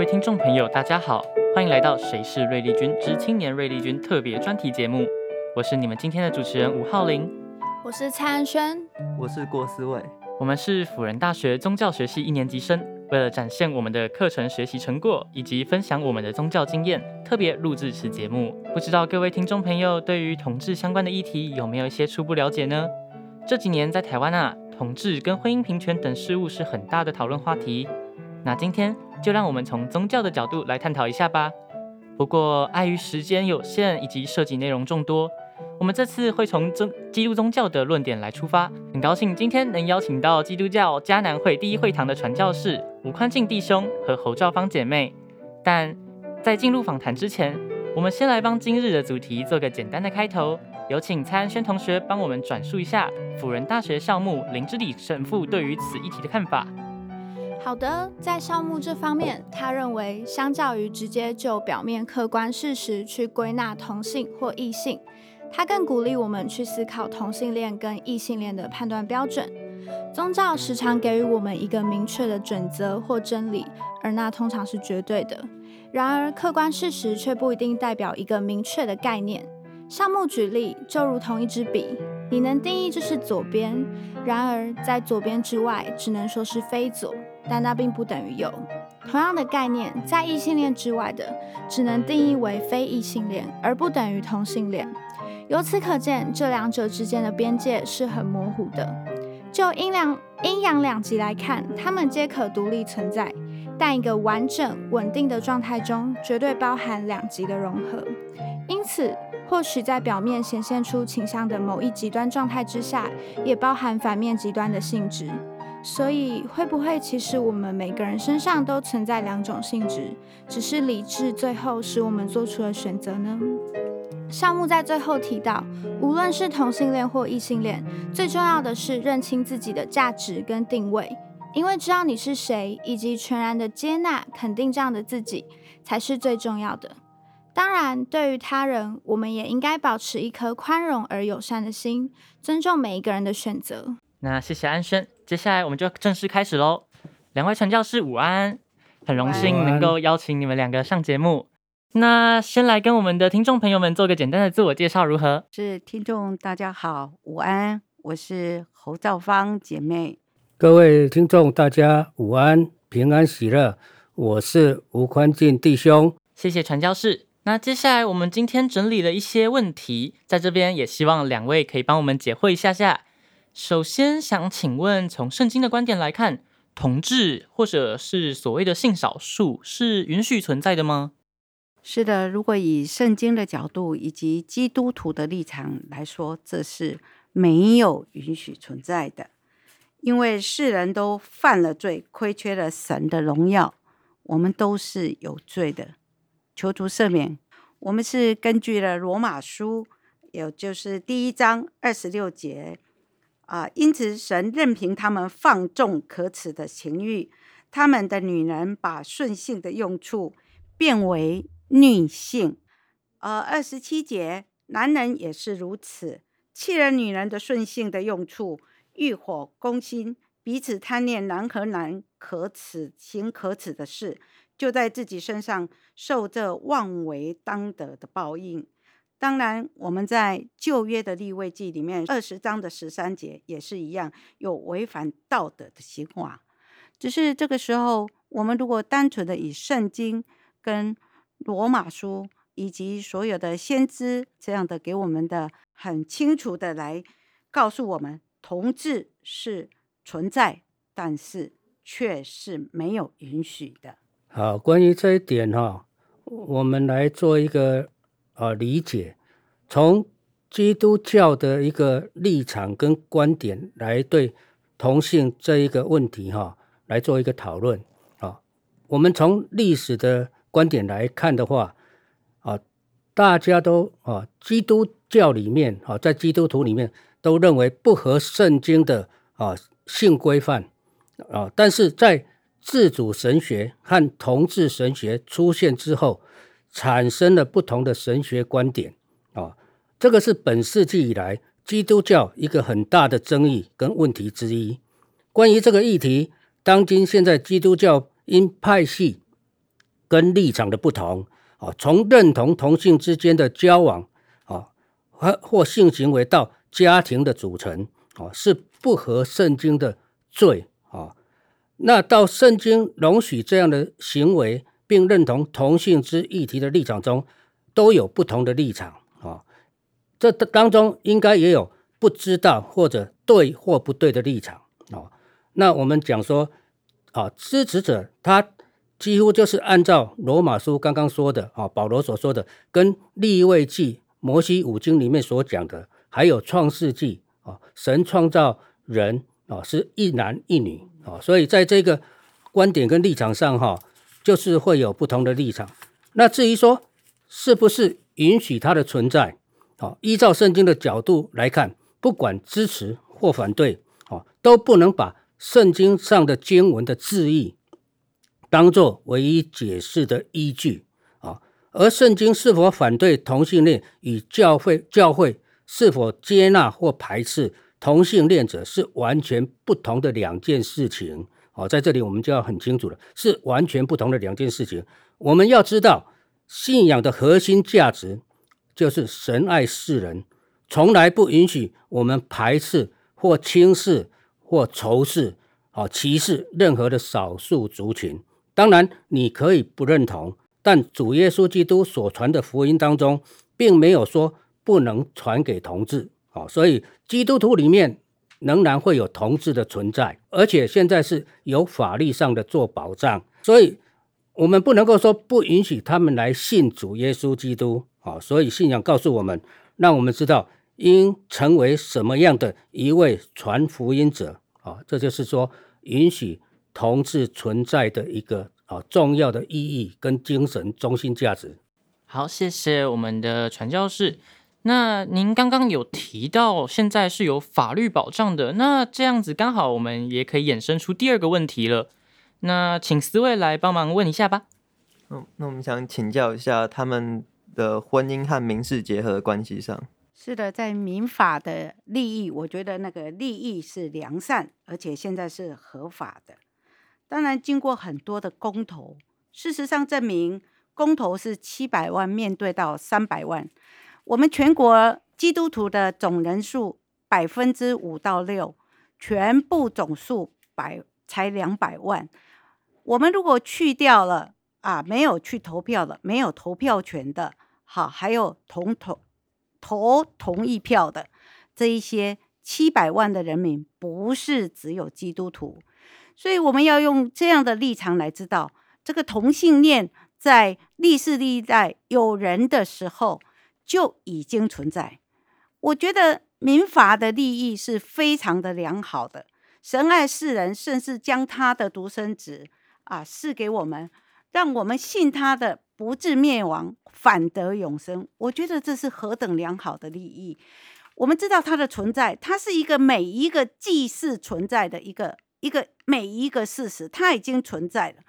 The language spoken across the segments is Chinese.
位听众朋友，大家好，欢迎来到《谁是瑞丽君之青年瑞丽君》特别专题节目。我是你们今天的主持人吴浩林，我是蔡安轩，我是郭思伟。我们是辅仁大学宗教学系一年级生，为了展现我们的课程学习成果以及分享我们的宗教经验，特别录制此节目。不知道各位听众朋友对于同志相关的议题有没有一些初步了解呢？这几年在台湾啊，同志跟婚姻平权等事务是很大的讨论话题。那今天就让我们从宗教的角度来探讨一下吧。不过碍于时间有限以及涉及内容众多，我们这次会从宗基督宗教的论点来出发。很高兴今天能邀请到基督教迦南会第一会堂的传教士吴宽敬弟兄和侯兆芳姐妹。但在进入访谈之前，我们先来帮今日的主题做个简单的开头。有请蔡安轩同学帮我们转述一下辅仁大学校牧林之礼神父对于此议题的看法。好的，在项目这方面，他认为，相较于直接就表面客观事实去归纳同性或异性，他更鼓励我们去思考同性恋跟异性恋的判断标准。宗教时常给予我们一个明确的准则或真理，而那通常是绝对的。然而，客观事实却不一定代表一个明确的概念。项目举例，就如同一支笔，你能定义这是左边，然而在左边之外，只能说是非左。但那并不等于有。同样的概念，在异性恋之外的，只能定义为非异性恋，而不等于同性恋。由此可见，这两者之间的边界是很模糊的。就阴阳阴阳两极来看，它们皆可独立存在，但一个完整稳定的状态中，绝对包含两极的融合。因此，或许在表面显现出倾向的某一极端状态之下，也包含反面极端的性质。所以，会不会其实我们每个人身上都存在两种性质，只是理智最后使我们做出了选择呢？项目在最后提到，无论是同性恋或异性恋，最重要的是认清自己的价值跟定位，因为知道你是谁，以及全然的接纳、肯定这样的自己，才是最重要的。当然，对于他人，我们也应该保持一颗宽容而友善的心，尊重每一个人的选择。那谢谢安轩。接下来我们就正式开始喽。两位传教士午安，很荣幸能够邀请你们两个上节目。那先来跟我们的听众朋友们做个简单的自我介绍，如何？是听众大家好，午安，我是侯兆芳姐妹。各位听众大家午安，平安喜乐，我是吴宽进弟兄。谢谢传教士。那接下来我们今天整理了一些问题，在这边也希望两位可以帮我们解惑一下下。首先想请问，从圣经的观点来看，同志或者是所谓的性少数是允许存在的吗？是的，如果以圣经的角度以及基督徒的立场来说，这是没有允许存在的，因为世人都犯了罪，亏缺了神的荣耀，我们都是有罪的，求主赦免。我们是根据了罗马书，也就是第一章二十六节。啊，因此神任凭他们放纵可耻的情欲，他们的女人把顺性的用处变为逆性。呃，二十七节，男人也是如此，弃了女人的顺性的用处，欲火攻心，彼此贪恋男和男可耻行可耻的事，就在自己身上受这妄为当得的报应。当然，我们在旧约的立位记里面二十章的十三节也是一样，有违反道德的行为。只是这个时候，我们如果单纯的以圣经跟罗马书以及所有的先知这样的给我们的很清楚的来告诉我们，同志是存在，但是却是没有允许的。好，关于这一点哈，我们来做一个。啊，理解，从基督教的一个立场跟观点来对同性这一个问题哈，来做一个讨论啊。我们从历史的观点来看的话啊，大家都啊，基督教里面啊，在基督徒里面都认为不合圣经的啊性规范啊，但是在自主神学和同志神学出现之后。产生了不同的神学观点啊，这个是本世纪以来基督教一个很大的争议跟问题之一。关于这个议题，当今现在基督教因派系跟立场的不同，啊，从认同同性之间的交往，啊，或或性行为到家庭的组成，啊，是不合圣经的罪，啊，那到圣经容许这样的行为，并认同同性之议题的立场中，都有不同的立场，啊，这当中应该也有不知道或者对或不对的立场，啊，那我们讲说，啊，支持者他。几乎就是按照罗马书刚刚说的啊，保罗所说的，跟利未记、摩西五经里面所讲的，还有创世纪啊，神创造人啊是一男一女啊，所以在这个观点跟立场上哈，就是会有不同的立场。那至于说是不是允许它的存在啊，依照圣经的角度来看，不管支持或反对哦，都不能把圣经上的经文的字义。当做唯一解释的依据啊，而圣经是否反对同性恋与教会教会是否接纳或排斥同性恋者是完全不同的两件事情。好，在这里我们就要很清楚了，是完全不同的两件事情。我们要知道，信仰的核心价值就是神爱世人，从来不允许我们排斥或轻视或仇视、啊歧视任何的少数族群。当然，你可以不认同，但主耶稣基督所传的福音当中，并没有说不能传给同志。啊，所以基督徒里面仍然会有同志的存在，而且现在是有法律上的做保障，所以我们不能够说不允许他们来信主耶稣基督。啊，所以信仰告诉我们，让我们知道应成为什么样的一位传福音者。啊，这就是说允许。同志存在的一个啊重要的意义跟精神中心价值。好，谢谢我们的传教士。那您刚刚有提到现在是有法律保障的，那这样子刚好我们也可以衍生出第二个问题了。那请四位来帮忙问一下吧。嗯，那我们想请教一下他们的婚姻和民事结合的关系上。是的，在民法的利益，我觉得那个利益是良善，而且现在是合法的。当然，经过很多的公投，事实上证明，公投是七百万面对到三百万。我们全国基督徒的总人数百分之五到六，全部总数百才两百万。我们如果去掉了啊，没有去投票的，没有投票权的，好，还有同投投同意票的这一些七百万的人民，不是只有基督徒。所以我们要用这样的立场来知道，这个同性恋在历史历代有人的时候就已经存在。我觉得民法的利益是非常的良好的，神爱世人，甚至将他的独生子啊赐给我们，让我们信他的不至灭亡，反得永生。我觉得这是何等良好的利益。我们知道他的存在，他是一个每一个祭祀存在的一个。一个每一个事实，它已经存在了。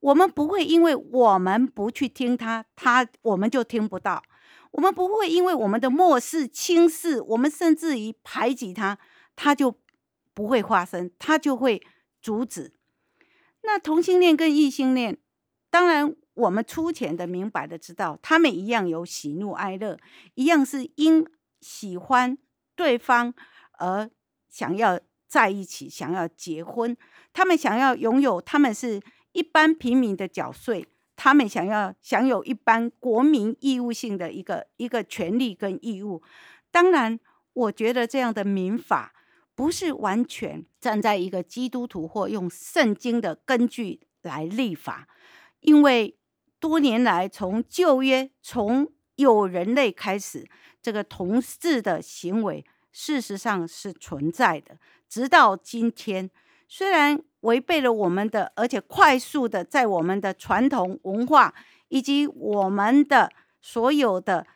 我们不会因为我们不去听它，它我们就听不到。我们不会因为我们的漠视、轻视，我们甚至于排挤他，他就不会发生，他就会阻止。那同性恋跟异性恋，当然我们粗浅的、明白的知道，他们一样有喜怒哀乐，一样是因喜欢对方而想要。在一起想要结婚，他们想要拥有，他们是一般平民的缴税，他们想要享有一般国民义务性的一个一个权利跟义务。当然，我觉得这样的民法不是完全站在一个基督徒或用圣经的根据来立法，因为多年来从旧约从有人类开始，这个同志的行为事实上是存在的。直到今天，虽然违背了我们的，而且快速的在我们的传统文化以及我们的所有的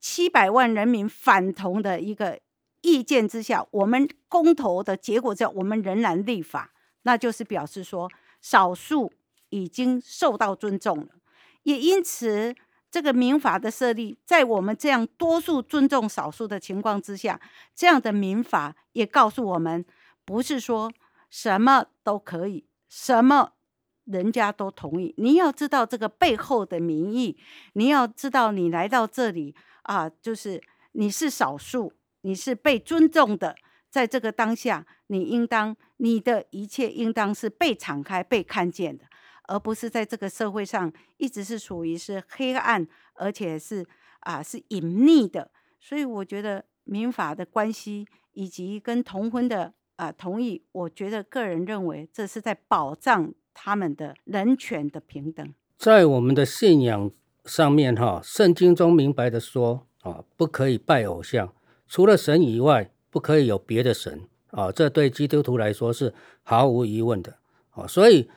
七百万人民反同的一个意见之下，我们公投的结果之下，我们仍然立法，那就是表示说少数已经受到尊重了。也因此，这个民法的设立，在我们这样多数尊重少数的情况之下，这样的民法也告诉我们。不是说什么都可以，什么人家都同意。你要知道这个背后的民意，你要知道你来到这里啊，就是你是少数，你是被尊重的。在这个当下，你应当你的一切应当是被敞开、被看见的，而不是在这个社会上一直是属于是黑暗，而且是啊是隐匿的。所以我觉得民法的关系以及跟同婚的。啊，同意。我觉得个人认为，这是在保障他们的人权的平等。在我们的信仰上面，哈，圣经中明白的说，啊，不可以拜偶像，除了神以外，不可以有别的神。啊，这对基督徒来说是毫无疑问的。啊，所以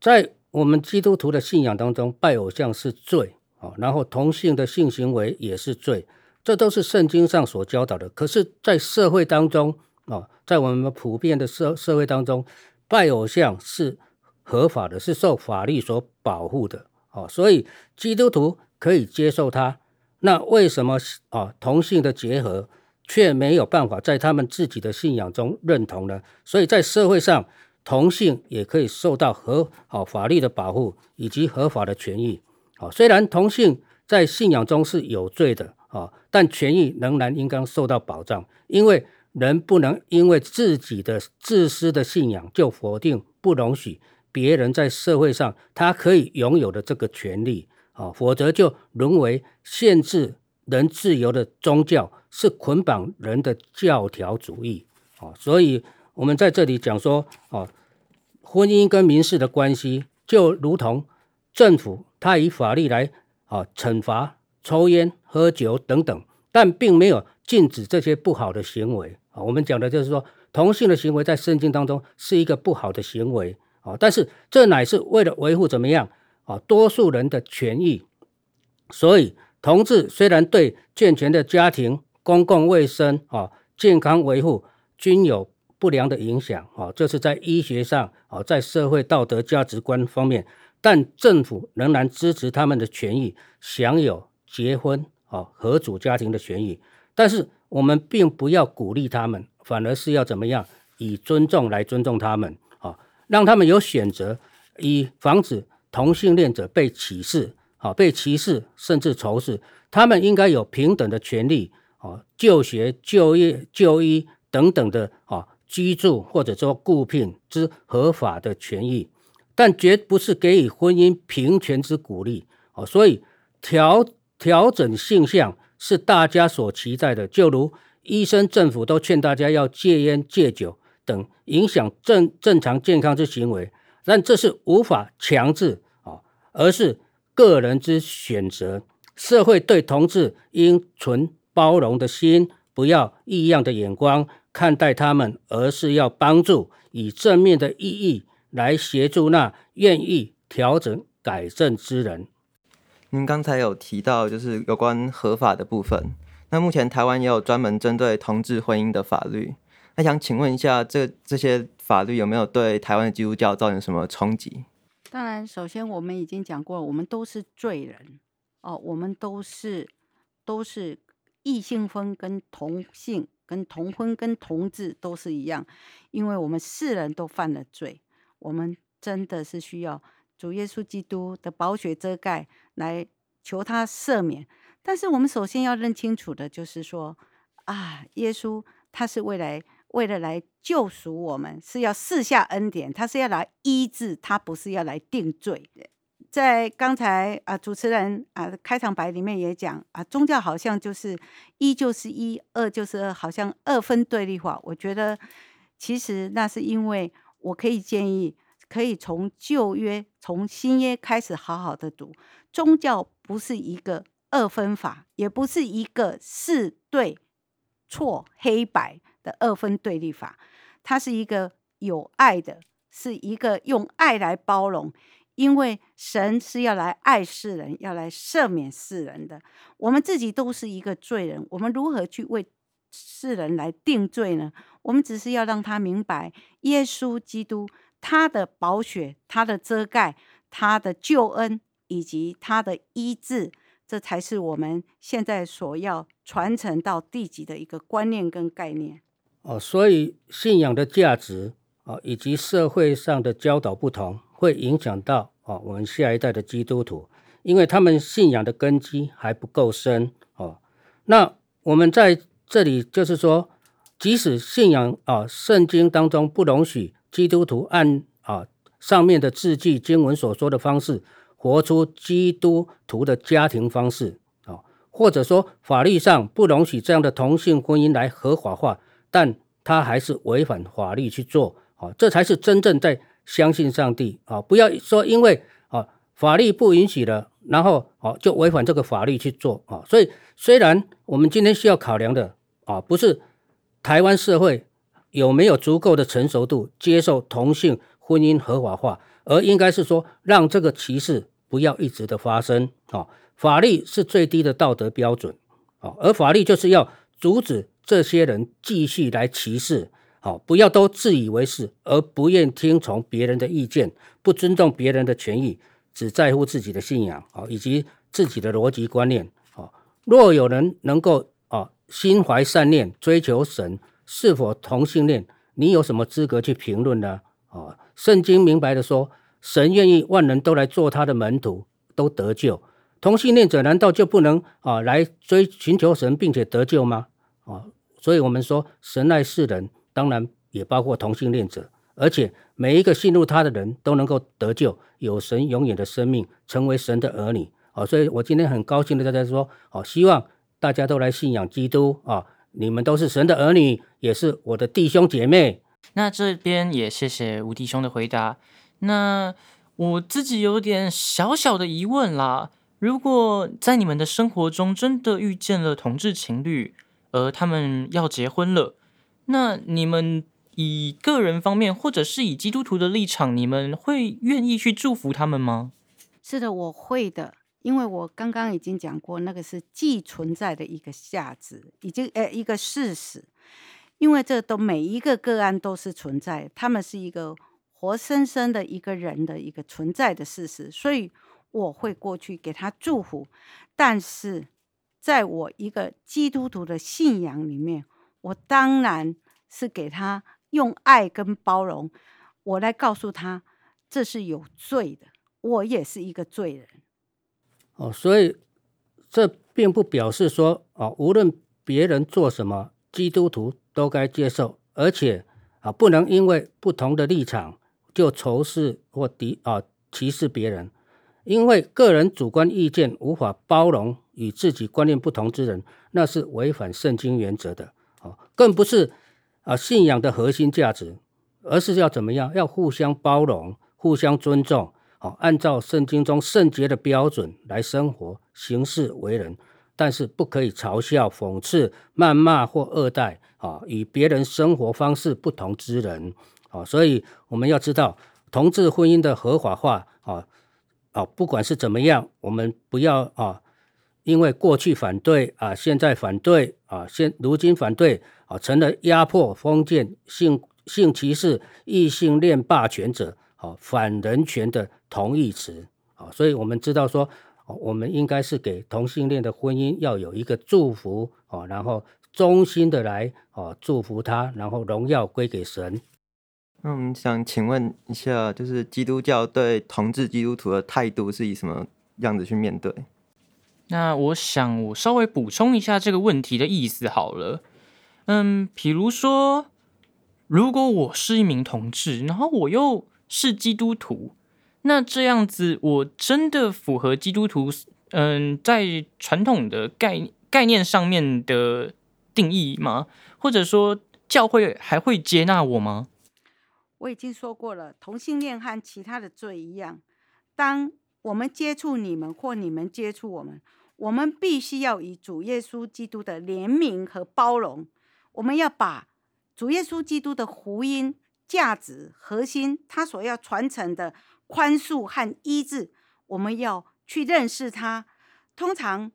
在我们基督徒的信仰当中，拜偶像是罪。啊，然后同性的性行为也是罪，这都是圣经上所教导的。可是，在社会当中，哦，在我们普遍的社社会当中，拜偶像是合法的，是受法律所保护的。哦，所以基督徒可以接受他。那为什么啊同性的结合却没有办法在他们自己的信仰中认同呢？所以在社会上，同性也可以受到合啊法律的保护以及合法的权益。啊，虽然同性在信仰中是有罪的啊，但权益仍然应当受到保障，因为。人不能因为自己的自私的信仰就否定、不容许别人在社会上他可以拥有的这个权利啊，否则就沦为限制人自由的宗教，是捆绑人的教条主义啊。所以，我们在这里讲说啊，婚姻跟民事的关系就如同政府他以法律来啊惩罚抽烟、喝酒等等，但并没有禁止这些不好的行为。啊，我们讲的就是说，同性的行为在圣经当中是一个不好的行为啊，但是这乃是为了维护怎么样啊，多数人的权益。所以，同志虽然对健全的家庭、公共卫生啊、健康维护均有不良的影响啊，这是在医学上啊，在社会道德价值观方面，但政府仍然支持他们的权益，享有结婚啊、合组家庭的权益，但是。我们并不要鼓励他们，反而是要怎么样以尊重来尊重他们啊，让他们有选择，以防止同性恋者被歧视啊，被歧视甚至仇视。他们应该有平等的权利啊，就学、就业、就医等等的啊，居住或者说雇聘之合法的权益，但绝不是给予婚姻平权之鼓励啊。所以调调整性向。是大家所期待的，就如医生、政府都劝大家要戒烟、戒酒等影响正正常健康之行为，但这是无法强制啊，而是个人之选择。社会对同志应存包容的心，不要异样的眼光看待他们，而是要帮助，以正面的意义来协助那愿意调整改正之人。您刚才有提到，就是有关合法的部分。那目前台湾也有专门针对同志婚姻的法律。那想请问一下，这这些法律有没有对台湾的基督教造成什么冲击？当然，首先我们已经讲过，我们都是罪人哦，我们都是都是异性婚跟同性跟同婚跟同志都是一样，因为我们世人都犯了罪，我们真的是需要。主耶稣基督的宝血遮盖，来求他赦免。但是我们首先要认清楚的就是说，啊，耶稣他是为来为了来救赎我们，是要赐下恩典，他是要来医治，他不是要来定罪。在刚才啊，主持人啊开场白里面也讲啊，宗教好像就是一就是一，二就是二，好像二分对立化。我觉得其实那是因为我可以建议。可以从旧约、从新约开始好好的读。宗教不是一个二分法，也不是一个是对错黑白的二分对立法。它是一个有爱的，是一个用爱来包容。因为神是要来爱世人，要来赦免世人的。我们自己都是一个罪人，我们如何去为世人来定罪呢？我们只是要让他明白，耶稣基督。他的宝血，他的遮盖，他的救恩，以及他的医治，这才是我们现在所要传承到地级的一个观念跟概念。哦，所以信仰的价值啊，以及社会上的教导不同，会影响到哦我们下一代的基督徒，因为他们信仰的根基还不够深哦。那我们在这里就是说，即使信仰啊圣经当中不容许基督徒按啊上面的字句经文所说的方式活出基督徒的家庭方式啊，或者说法律上不容许这样的同性婚姻来合法化，但他还是违反法律去做啊，这才是真正在。相信上帝啊！不要说因为啊法律不允许了，然后啊就违反这个法律去做啊。所以虽然我们今天需要考量的啊，不是台湾社会有没有足够的成熟度接受同性婚姻合法化，而应该是说让这个歧视不要一直的发生啊。法律是最低的道德标准啊，而法律就是要阻止这些人继续来歧视。好，不要都自以为是，而不愿听从别人的意见，不尊重别人的权益，只在乎自己的信仰啊，以及自己的逻辑观念啊。若有人能够啊心怀善念，追求神，是否同性恋？你有什么资格去评论呢？啊，圣经明白的说，神愿意万人都来做他的门徒，都得救。同性恋者难道就不能啊来追寻求神，并且得救吗？啊，所以我们说，神爱世人。当然也包括同性恋者，而且每一个信入他的人都能够得救，有神永远的生命，成为神的儿女。哦，所以我今天很高兴的在这说，哦，希望大家都来信仰基督啊！你们都是神的儿女，也是我的弟兄姐妹。那这边也谢谢吴弟兄的回答。那我自己有点小小的疑问啦，如果在你们的生活中真的遇见了同志情侣，而他们要结婚了。那你们以个人方面，或者是以基督徒的立场，你们会愿意去祝福他们吗？是的，我会的，因为我刚刚已经讲过，那个是既存在的一个价值，已经呃一个事实，因为这都每一个个案都是存在，他们是一个活生生的一个人的一个存在的事实，所以我会过去给他祝福，但是在我一个基督徒的信仰里面。我当然是给他用爱跟包容，我来告诉他这是有罪的，我也是一个罪人。哦，所以这并不表示说哦，无论别人做什么，基督徒都该接受，而且啊，不能因为不同的立场就仇视或敌啊歧视别人，因为个人主观意见无法包容与自己观念不同之人，那是违反圣经原则的。哦更不是啊信仰的核心价值，而是要怎么样？要互相包容、互相尊重，好，按照圣经中圣洁的标准来生活、行事为人。但是不可以嘲笑、讽刺、谩骂或恶待啊与别人生活方式不同之人。啊，所以我们要知道，同志婚姻的合法化啊啊，不管是怎么样，我们不要啊。因为过去反对啊，现在反对啊，现如今反对啊，成了压迫、封建、性性歧视、异性恋霸权者啊，反人权的同义词啊，所以我们知道说，我们应该是给同性恋的婚姻要有一个祝福啊，然后衷心的来啊祝福他，然后荣耀归给神。那我们想请问一下，就是基督教对同志基督徒的态度是以什么样子去面对？那我想，我稍微补充一下这个问题的意思好了。嗯，比如说，如果我是一名同志，然后我又是基督徒，那这样子我真的符合基督徒嗯在传统的概概念上面的定义吗？或者说，教会还会接纳我吗？我已经说过了，同性恋和其他的罪一样，当我们接触你们，或你们接触我们，我们必须要以主耶稣基督的怜悯和包容，我们要把主耶稣基督的福音价值核心，他所要传承的宽恕和医治，我们要去认识他。通常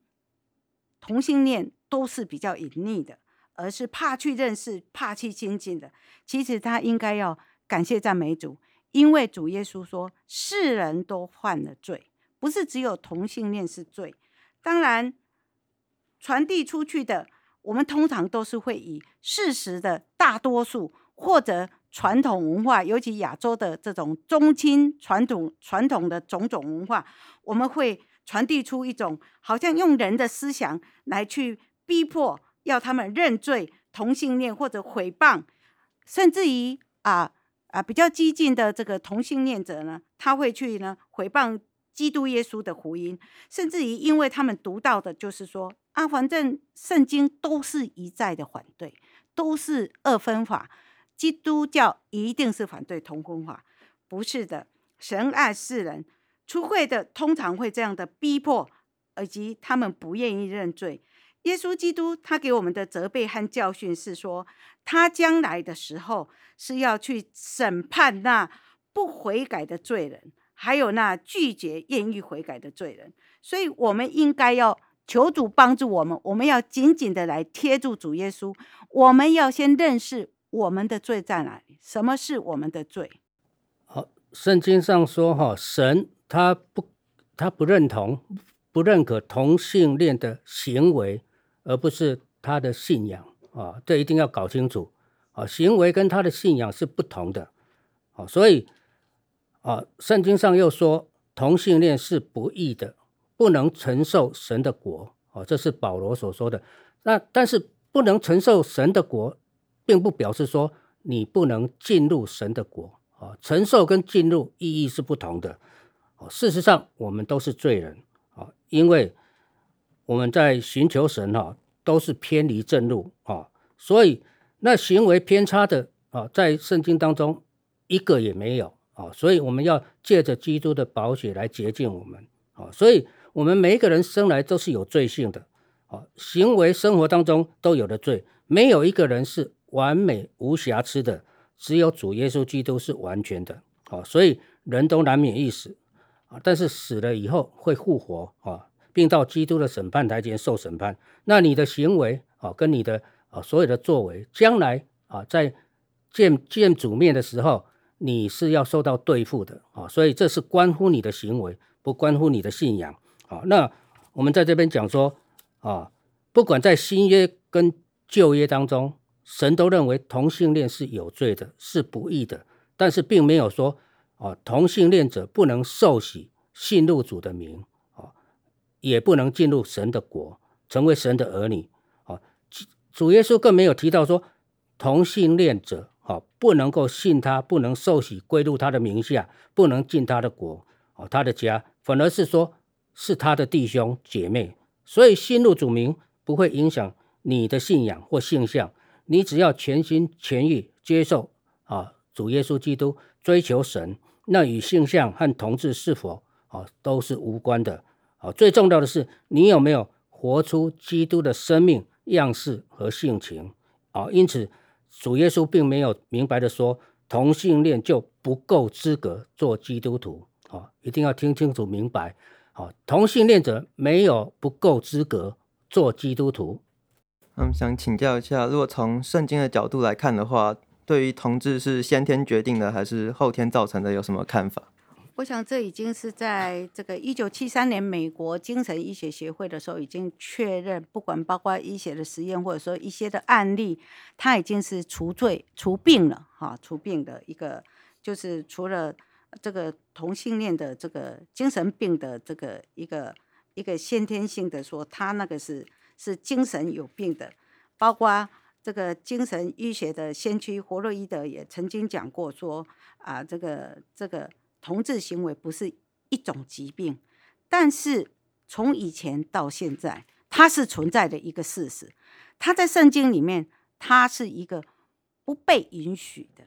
同性恋都是比较隐匿的，而是怕去认识、怕去亲近的。其实他应该要感谢赞美主。因为主耶稣说，世人都犯了罪，不是只有同性恋是罪。当然，传递出去的，我们通常都是会以事实的大多数或者传统文化，尤其亚洲的这种宗亲传统传统的种种文化，我们会传递出一种好像用人的思想来去逼迫，要他们认罪同性恋或者诽谤，甚至于啊啊比较激进的这个同性恋者呢，他会去呢诽谤基督耶稣的福音，甚至于因为他们读到的就是说啊，反正圣经都是一再的反对，都是二分法。基督教一定是反对同婚法？不是的，神爱世人，出会的通常会这样的逼迫，以及他们不愿意认罪。耶稣基督他给我们的责备和教训是说，他将来的时候是要去审判那不悔改的罪人，还有那拒绝愿意悔改的罪人。所以，我们应该要求主帮助我们，我们要紧紧的来贴住主耶稣，我们要先认识。我们的罪在哪里？什么是我们的罪？好，圣经上说，哈，神他不，他不认同、不认可同性恋的行为，而不是他的信仰啊，这一定要搞清楚啊，行为跟他的信仰是不同的啊，所以啊，圣经上又说同性恋是不义的，不能承受神的国啊，这是保罗所说的。那但是不能承受神的国。并不表示说你不能进入神的国啊，承受跟进入意义是不同的。哦事实上，我们都是罪人啊，因为我们在寻求神哈，都是偏离正路啊，所以那行为偏差的啊，在圣经当中一个也没有啊，所以我们要借着基督的宝血来洁净我们啊，所以我们每一个人生来都是有罪性的啊，行为生活当中都有的罪，没有一个人是。完美无瑕疵的，只有主耶稣基督是完全的啊，所以人都难免一死啊，但是死了以后会复活啊，并到基督的审判台前受审判。那你的行为啊，跟你的啊所有的作为，将来啊在见见主面的时候，你是要受到对付的啊，所以这是关乎你的行为，不关乎你的信仰啊。那我们在这边讲说啊，不管在新约跟旧约当中。神都认为同性恋是有罪的，是不义的，但是并没有说啊，同性恋者不能受洗信入主的名啊，也不能进入神的国，成为神的儿女啊。主耶稣更没有提到说同性恋者啊不能够信他，不能受洗归入他的名下，不能进他的国啊，他的家，反而是说是他的弟兄姐妹。所以信入主名不会影响你的信仰或性向。你只要全心全意接受啊，主耶稣基督，追求神，那与性向和同志是否啊都是无关的啊。最重要的是，你有没有活出基督的生命样式和性情啊？因此，主耶稣并没有明白的说同性恋就不够资格做基督徒啊。一定要听清楚明白啊，同性恋者没有不够资格做基督徒。嗯，想请教一下，如果从圣经的角度来看的话，对于同志是先天决定的还是后天造成的，有什么看法？我想这已经是在这个一九七三年美国精神医学协会的时候已经确认，不管包括医学的实验或者说一些的案例，它已经是除罪除病了哈，除病的一个就是除了这个同性恋的这个精神病的这个一个一个先天性的说，他那个是。是精神有病的，包括这个精神医学的先驱弗洛伊德也曾经讲过说啊，这个这个同志行为不是一种疾病，但是从以前到现在，它是存在的一个事实。它在圣经里面，它是一个不被允许的，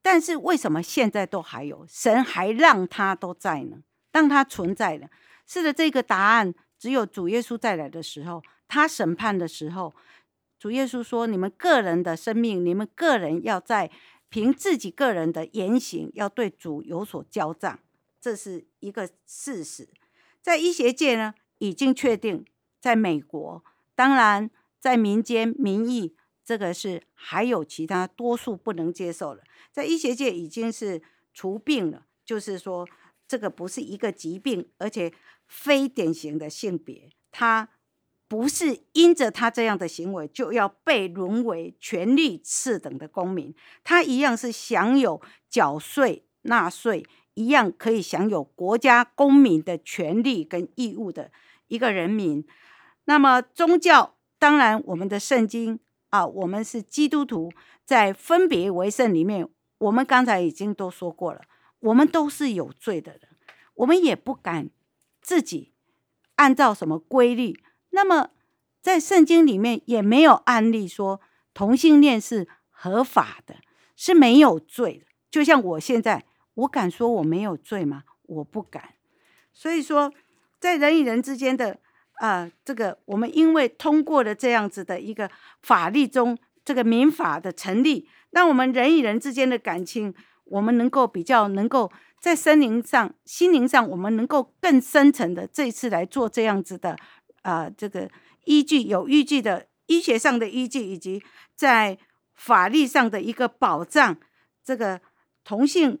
但是为什么现在都还有？神还让它都在呢？让它存在呢？是的，这个答案只有主耶稣再来的时候。他审判的时候，主耶稣说：“你们个人的生命，你们个人要在凭自己个人的言行，要对主有所交账，这是一个事实。在医学界呢，已经确定；在美国，当然在民间民意，这个是还有其他多数不能接受了。在医学界已经是除病了，就是说这个不是一个疾病，而且非典型的性别，它。”不是因着他这样的行为就要被沦为权力次等的公民，他一样是享有缴税纳税，一样可以享有国家公民的权利跟义务的一个人民。那么宗教，当然我们的圣经啊，我们是基督徒，在分别为圣里面，我们刚才已经都说过了，我们都是有罪的人，我们也不敢自己按照什么规律。那么，在圣经里面也没有案例说同性恋是合法的，是没有罪的。就像我现在，我敢说我没有罪吗？我不敢。所以说，在人与人之间的啊、这个我们因为通过了这样子的一个法律中这个民法的成立，让我们人与人之间的感情，我们能够比较能够在心灵上、心灵上，我们能够更深层的这一次来做这样子的。啊、这个依据有依据的医学上的依据，以及在法律上的一个保障，这个同性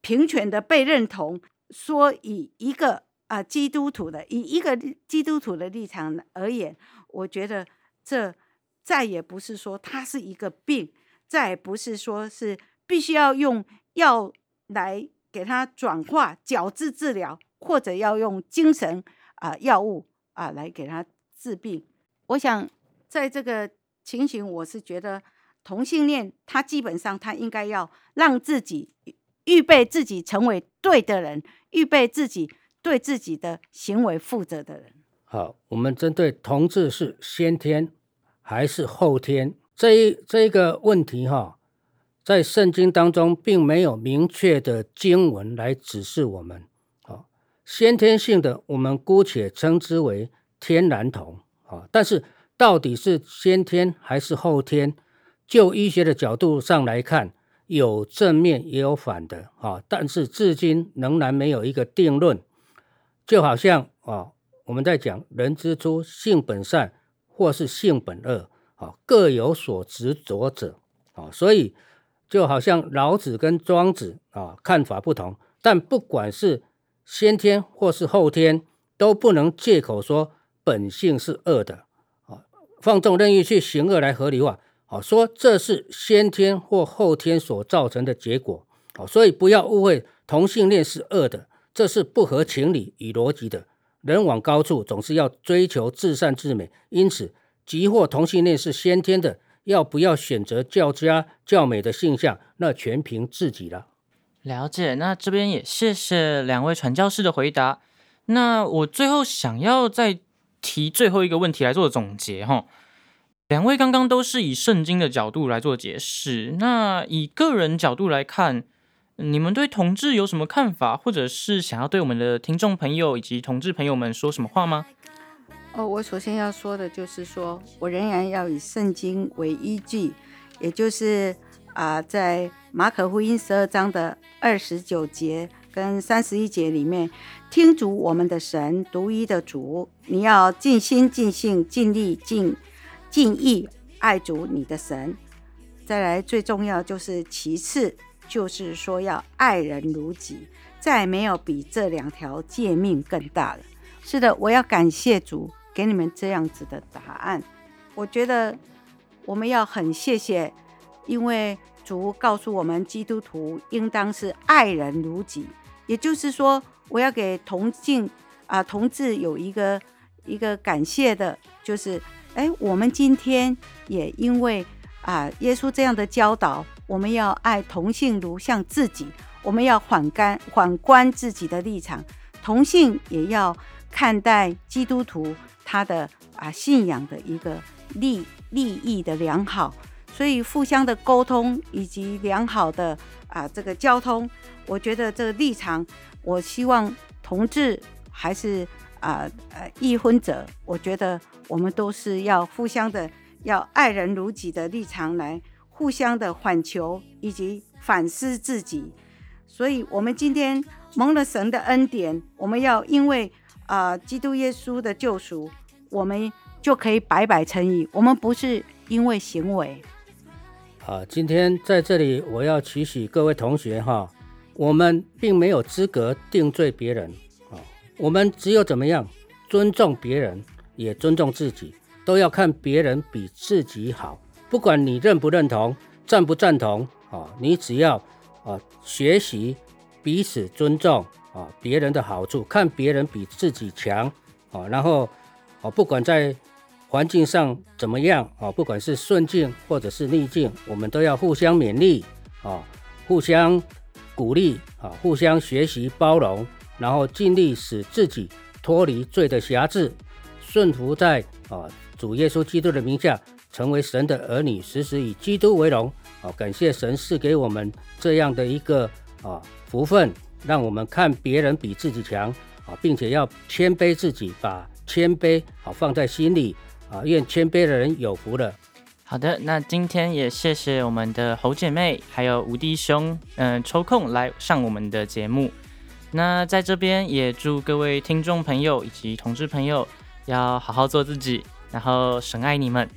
平权的被认同。说以一个啊、基督徒的以一个基督徒的立场而言，我觉得这再也不是说它是一个病，再也不是说是必须要用药来给它转化矫治治疗，或者要用精神啊、药物。啊，来给他治病。我想，在这个情形，我是觉得同性恋，他基本上他应该要让自己预备自己成为对的人，预备自己对自己的行为负责的人。好，我们针对同志是先天还是后天这一这一个问题哈，在圣经当中并没有明确的经文来指示我们。先天性的，我们姑且称之为天然同啊，但是到底是先天还是后天？就医学的角度上来看，有正面也有反的啊，但是至今仍然没有一个定论。就好像啊，我们在讲人之初性本善或是性本恶啊，各有所执着者啊，所以就好像老子跟庄子啊看法不同，但不管是。先天或是后天都不能借口说本性是恶的啊，放纵任意去行恶来合理化啊，说这是先天或后天所造成的结果啊，所以不要误会同性恋是恶的，这是不合情理与逻辑的。人往高处总是要追求至善至美，因此，即或同性恋是先天的，要不要选择较佳较美的性向，那全凭自己了。了解，那这边也谢谢两位传教士的回答。那我最后想要再提最后一个问题来做总结哈。两位刚刚都是以圣经的角度来做解释，那以个人角度来看，你们对同志有什么看法，或者是想要对我们的听众朋友以及同志朋友们说什么话吗？哦，我首先要说的就是说我仍然要以圣经为依据，也就是。啊、在马可福音十二章的二十九节跟三十一节里面，听主我们的神独一的主，你要尽心尽性尽力尽尽意爱主你的神。再来，最重要就是其次就是说要爱人如己，再没有比这两条诫命更大了。是的，我要感谢主给你们这样子的答案。我觉得我们要很谢谢。因为主告诉我们，基督徒应当是爱人如己，也就是说，我要给同性啊同志有一个一个感谢的，就是，哎，我们今天也因为啊耶稣这样的教导，我们要爱同性如像自己，我们要反观反观自己的立场，同性也要看待基督徒他的啊信仰的一个利利益的良好。所以互相的沟通以及良好的啊这个交通，我觉得这个立场，我希望同志还是啊呃异婚者，我觉得我们都是要互相的要爱人如己的立场来互相的反求以及反思自己。所以，我们今天蒙了神的恩典，我们要因为啊基督耶稣的救赎，我们就可以白白称义。我们不是因为行为。啊，今天在这里我要提醒各位同学哈，我们并没有资格定罪别人啊，我们只有怎么样尊重别人，也尊重自己，都要看别人比自己好。不管你认不认同、赞不赞同啊，你只要啊学习彼此尊重啊，别人的好处，看别人比自己强啊，然后啊，不管在环境上怎么样啊，不管是顺境或者是逆境，我们都要互相勉励啊，互相鼓励啊，互相学习包容，然后尽力使自己脱离罪的辖制。顺服在啊主耶稣基督的名下，成为神的儿女，时时以基督为荣。啊，感谢神赐给我们这样的一个啊福分，让我们看别人比自己强啊，并且要谦卑自己，把谦卑啊放在心里啊，愿谦卑的人有福了。好的，那今天也谢谢我们的侯姐妹还有吴弟兄，嗯、抽空来上我们的节目。那在这边也祝各位听众朋友以及同志朋友。要好好做自己，然后神爱你们。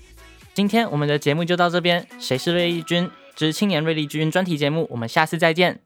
今天我们的节目就到这边。谁是瑞丽君之青年瑞丽君专题节目，我们下次再见。